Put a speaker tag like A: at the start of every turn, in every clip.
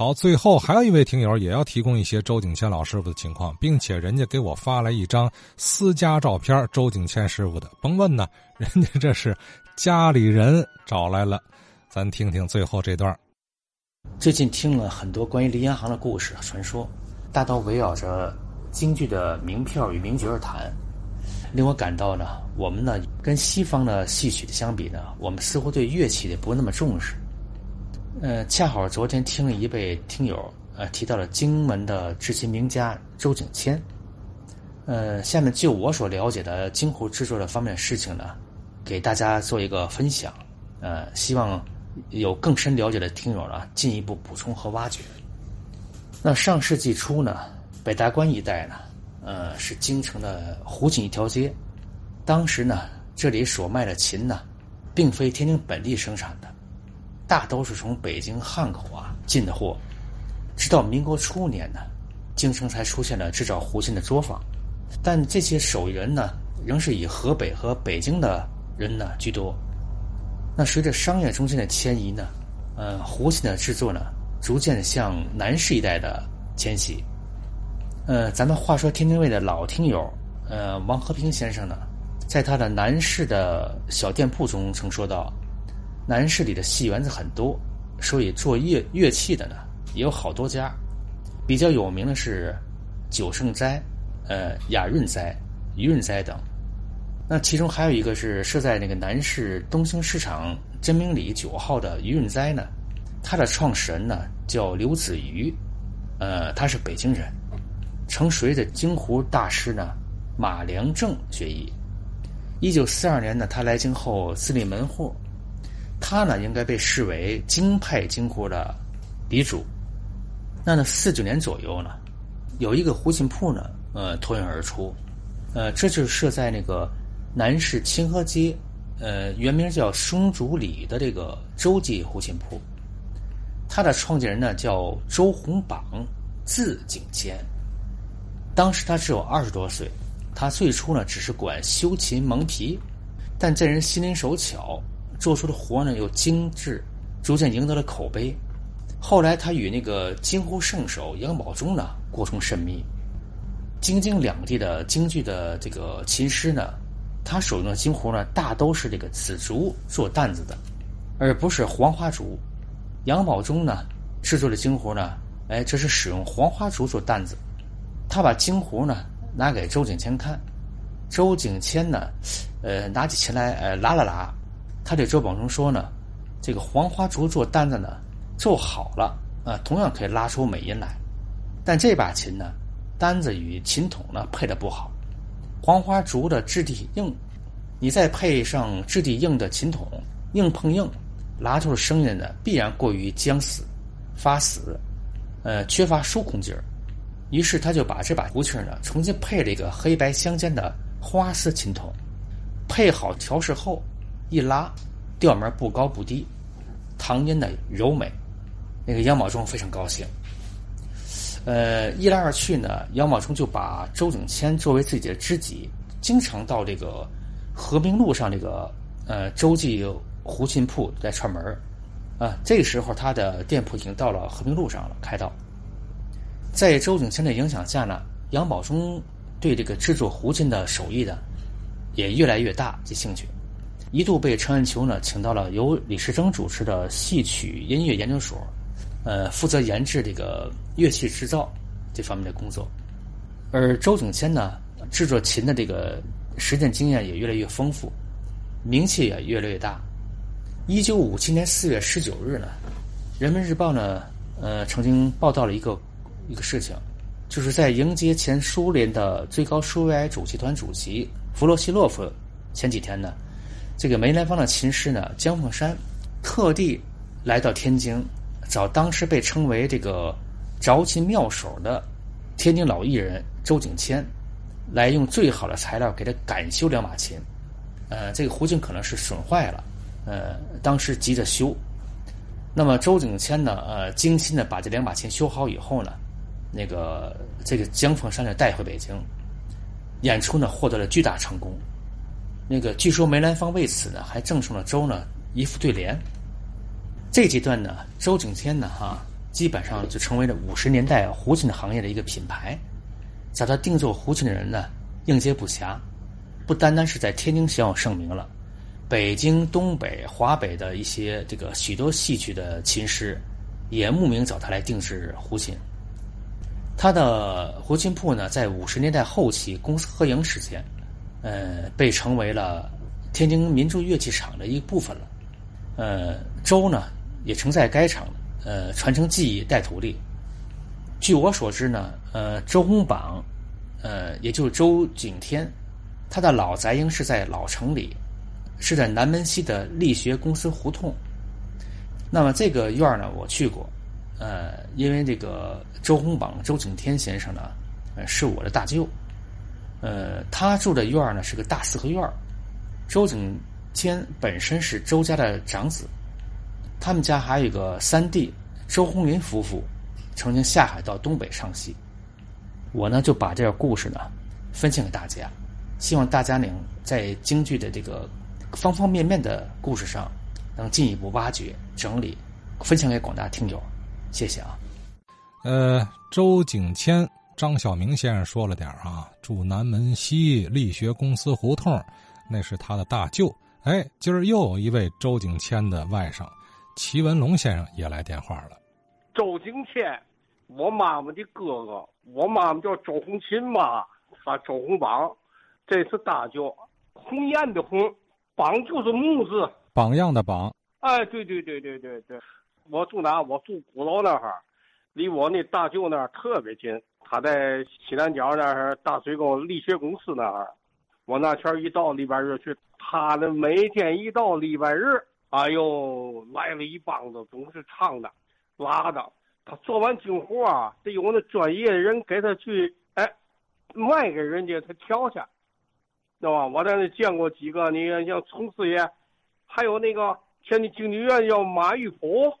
A: 好，最后还有一位听友也要提供一些周景谦老师傅的情况，并且人家给我发来一张私家照片，周景谦师傅的。甭问呢，人家这是家里人找来了，咱听听最后这段。
B: 最近听了很多关于林洋行的故事传说，大都围绕着京剧的名票与名角而谈，令我感到呢，我们呢跟西方的戏曲的相比呢，我们似乎对乐器的不那么重视。呃，恰好昨天听了一位听友呃提到了荆门的制琴名家周景谦，呃，下面就我所了解的京胡制作的方面事情呢，给大家做一个分享，呃，希望有更深了解的听友呢进一步补充和挖掘。那上世纪初呢，北大关一带呢，呃，是京城的胡琴一条街，当时呢，这里所卖的琴呢，并非天津本地生产的。大都是从北京汉口啊进的货，直到民国初年呢，京城才出现了制造胡琴的作坊，但这些手艺人呢，仍是以河北和北京的人呢居多。那随着商业中心的迁移呢，呃，胡琴的制作呢，逐渐向南市一带的迁徙。呃，咱们话说天津卫的老听友，呃，王和平先生呢，在他的南市的小店铺中曾说到。南市里的戏园子很多，所以做乐乐器的呢也有好多家。比较有名的是九盛斋、呃雅润斋、余润斋等。那其中还有一个是设在那个南市东兴市场真明里九号的余润斋呢，它的创始人呢叫刘子瑜，呃他是北京人，曾随着京胡大师呢马良正学艺。一九四二年呢，他来京后自立门户。他呢，应该被视为京派京胡的鼻祖。那呢，四九年左右呢，有一个胡琴铺呢，呃，脱颖而出。呃，这就是设在那个南市清河街，呃，原名叫松竹里的这个周记胡琴铺。他的创建人呢叫周洪榜，字景谦。当时他只有二十多岁，他最初呢只是管修琴蒙皮，但这人心灵手巧。做出的活呢又精致，逐渐赢得了口碑。后来他与那个京胡圣手杨宝忠呢过从甚密。京津两地的京剧的这个琴师呢，他手中的京胡呢大都是这个紫竹做担子的，而不是黄花竹。杨宝忠呢制作的京胡呢，哎，这是使用黄花竹做担子。他把京胡呢拿给周景谦看，周景谦呢，呃，拿起琴来，呃，拉了拉。他对周宝忠说呢：“这个黄花竹做单子呢，做好了啊，同样可以拉出美音来。但这把琴呢，单子与琴筒呢配的不好。黄花竹的质地硬，你再配上质地硬的琴筒，硬碰硬，拉出的声音呢必然过于僵死、发死，呃，缺乏收控劲儿。于是他就把这把胡琴呢重新配了一个黑白相间的花丝琴筒，配好调试后。”一拉，调门不高不低，唐音的柔美，那个杨宝忠非常高兴。呃，一来二去呢，杨宝忠就把周景谦作为自己的知己，经常到这个和平路上这个呃周记胡琴铺来串门啊，这个时候他的店铺已经到了和平路上了，开到。在周景谦的影响下呢，杨宝忠对这个制作胡琴的手艺的也越来越大及兴趣。一度被陈汉秋呢请到了由李时珍主持的戏曲音乐研究所，呃，负责研制这个乐器制造这方面的工作。而周景谦呢，制作琴的这个实践经验也越来越丰富，名气也越来越大。一九五七年四月十九日呢，《人民日报》呢，呃，曾经报道了一个一个事情，就是在迎接前苏联的最高苏维埃主席团主席弗洛西洛夫前几天呢。这个梅兰芳的琴师呢，姜凤山，特地来到天津，找当时被称为这个着琴妙手的天津老艺人周景谦，来用最好的材料给他赶修两把琴。呃，这个胡琴可能是损坏了，呃，当时急着修。那么周景谦呢，呃，精心的把这两把琴修好以后呢，那个这个姜凤山就带回北京，演出呢获得了巨大成功。那个据说梅兰芳为此呢，还赠送了周呢一副对联。这阶段呢，周景谦呢哈，基本上就成为了五十年代胡琴行业的一个品牌。找他定做胡琴的人呢，应接不暇，不单单是在天津小有盛名了，北京、东北、华北的一些这个许多戏曲的琴师，也慕名找他来定制胡琴。他的胡琴铺呢，在五十年代后期公私合营时间，呃，被成为了天津民族乐器厂的一部分了。呃，周呢，也曾在该厂呃传承技艺，带徒弟。据我所知呢，呃，周洪榜，呃，也就是周景天，他的老宅应是在老城里，是在南门西的力学公司胡同。那么这个院儿呢，我去过，呃，因为这个周洪榜周景天先生呢，呃，是我的大舅，呃，他住的院儿呢是个大四合院儿。周景谦本身是周家的长子，他们家还有一个三弟周鸿林夫妇。曾经下海到东北唱戏，我呢就把这个故事呢分享给大家，希望大家能在京剧的这个方方面面的故事上，能进一步挖掘、整理，分享给广大听友。谢谢啊。
A: 呃，周景谦、张晓明先生说了点啊，住南门西力学公司胡同，那是他的大舅。哎，今儿又有一位周景谦的外甥齐文龙先生也来电话了。
C: 周景谦。我妈妈的哥哥，我妈妈叫周红琴嘛，啊周红榜，这是大舅，鸿雁的鸿，榜就是木字，
A: 榜样的榜。
C: 哎，对对对对对对，我住哪？我住鼓楼那儿，离我那大舅那儿特别近。他在西南角那儿大水沟力学公司那儿，我那天一到礼拜日去，他呢每天一到礼拜日，哎呦，来了一帮子，总是唱的、拉的。他做完京活啊，得有那专业的人给他去，哎，卖给人家他调去，知道吧？我在那见过几个，你看像从四爷，还有那个天津京剧院叫马玉甫，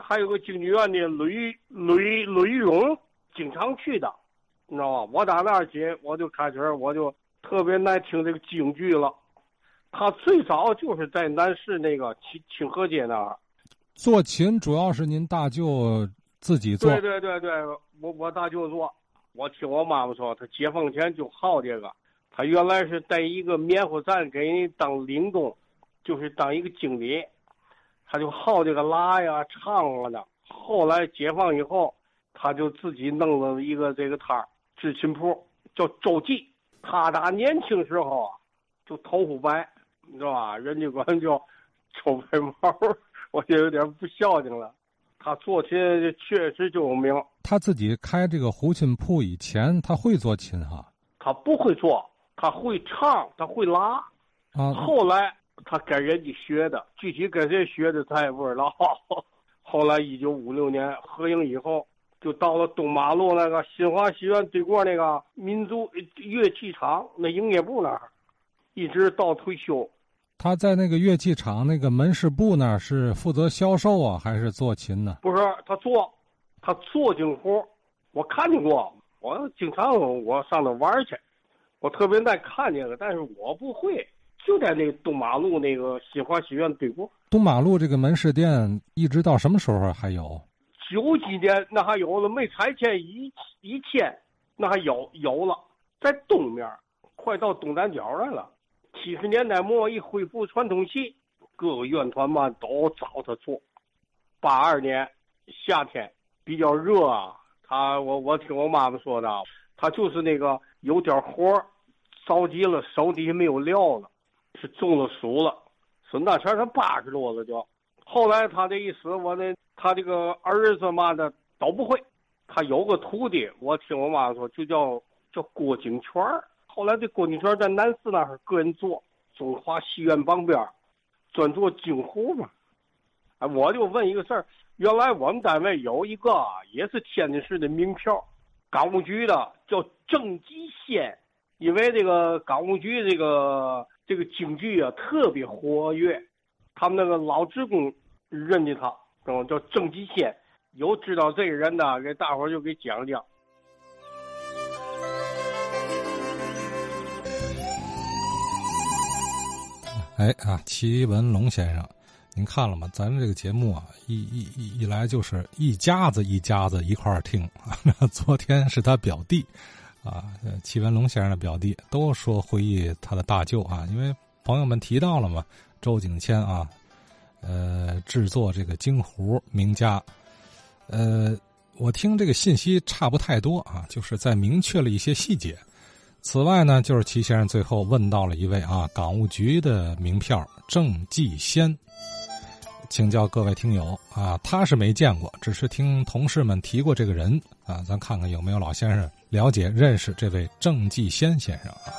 C: 还有个京剧院的吕吕吕玉荣，经常去的，你知道吧？我打那儿起，我就开始我就特别爱听这个京剧了。他最早就是在南市那个清清河街那儿。
A: 做琴主要是您大舅自己做。
C: 对对对对，我我大舅做。我听我妈妈说，他解放前就好这个。他原来是在一个棉花站给人当领工，就是当一个经理，他就好这个拉呀、唱了的。后来解放以后，他就自己弄了一个这个摊儿，制琴铺，叫周记。他打年轻时候啊，就头发白，你知道吧？人家管叫臭白毛。我就有点不孝敬了，他做琴确实就有名。
A: 他自己开这个胡琴铺以前，他会做琴哈？
C: 他不会做，他会唱，他会拉。
A: 啊。
C: 后来他跟人家学的，具体跟谁学的他也不知道。后来一九五六年合营以后，就到了东马路那个新华戏院对过那个民族乐器厂那营业部那儿，一直到退休。
A: 他在那个乐器厂那个门市部那儿是负责销售啊，还是做琴呢？
C: 不是，他做，他做京活我看见过，我经常我上那玩去，我特别爱看见个，但是我不会。就在那个东马路那个新华学院对过。
A: 东马路这个门市店一直到什么时候还有？
C: 九几年那还有了，没拆迁一一迁，那还有有了，在东面，快到东南角来了。七十年代末一恢复传统戏，各个院团嘛都找他做。八二年夏天比较热啊，他我我听我妈妈说的，他就是那个有点活着急了，手底下没有料了，是中了暑了。孙大全他八十多了就，后来他这一死，我那他这个儿子嘛的都不会。他有个徒弟，我听我妈说就叫叫郭景全儿。后来这郭景泉在南市那儿个人做中华戏院旁边，专做京胡嘛。哎，我就问一个事儿，原来我们单位有一个也是天津市的名票，港务局的叫郑吉先，因为这个港务局这个这个京剧啊特别活跃，他们那个老职工认得他，叫郑吉先。有知道这个人的，给大伙就给讲讲。
A: 哎啊，齐文龙先生，您看了吗？咱这个节目啊，一一一一来就是一家子一家子一块儿听。昨天是他表弟，啊，戚文龙先生的表弟，都说回忆他的大舅啊，因为朋友们提到了嘛，周景谦啊，呃，制作这个京胡名家，呃，我听这个信息差不太多啊，就是在明确了一些细节。此外呢，就是齐先生最后问到了一位啊，港务局的名票郑继先。请教各位听友啊，他是没见过，只是听同事们提过这个人啊，咱看看有没有老先生了解认识这位郑继先先生啊。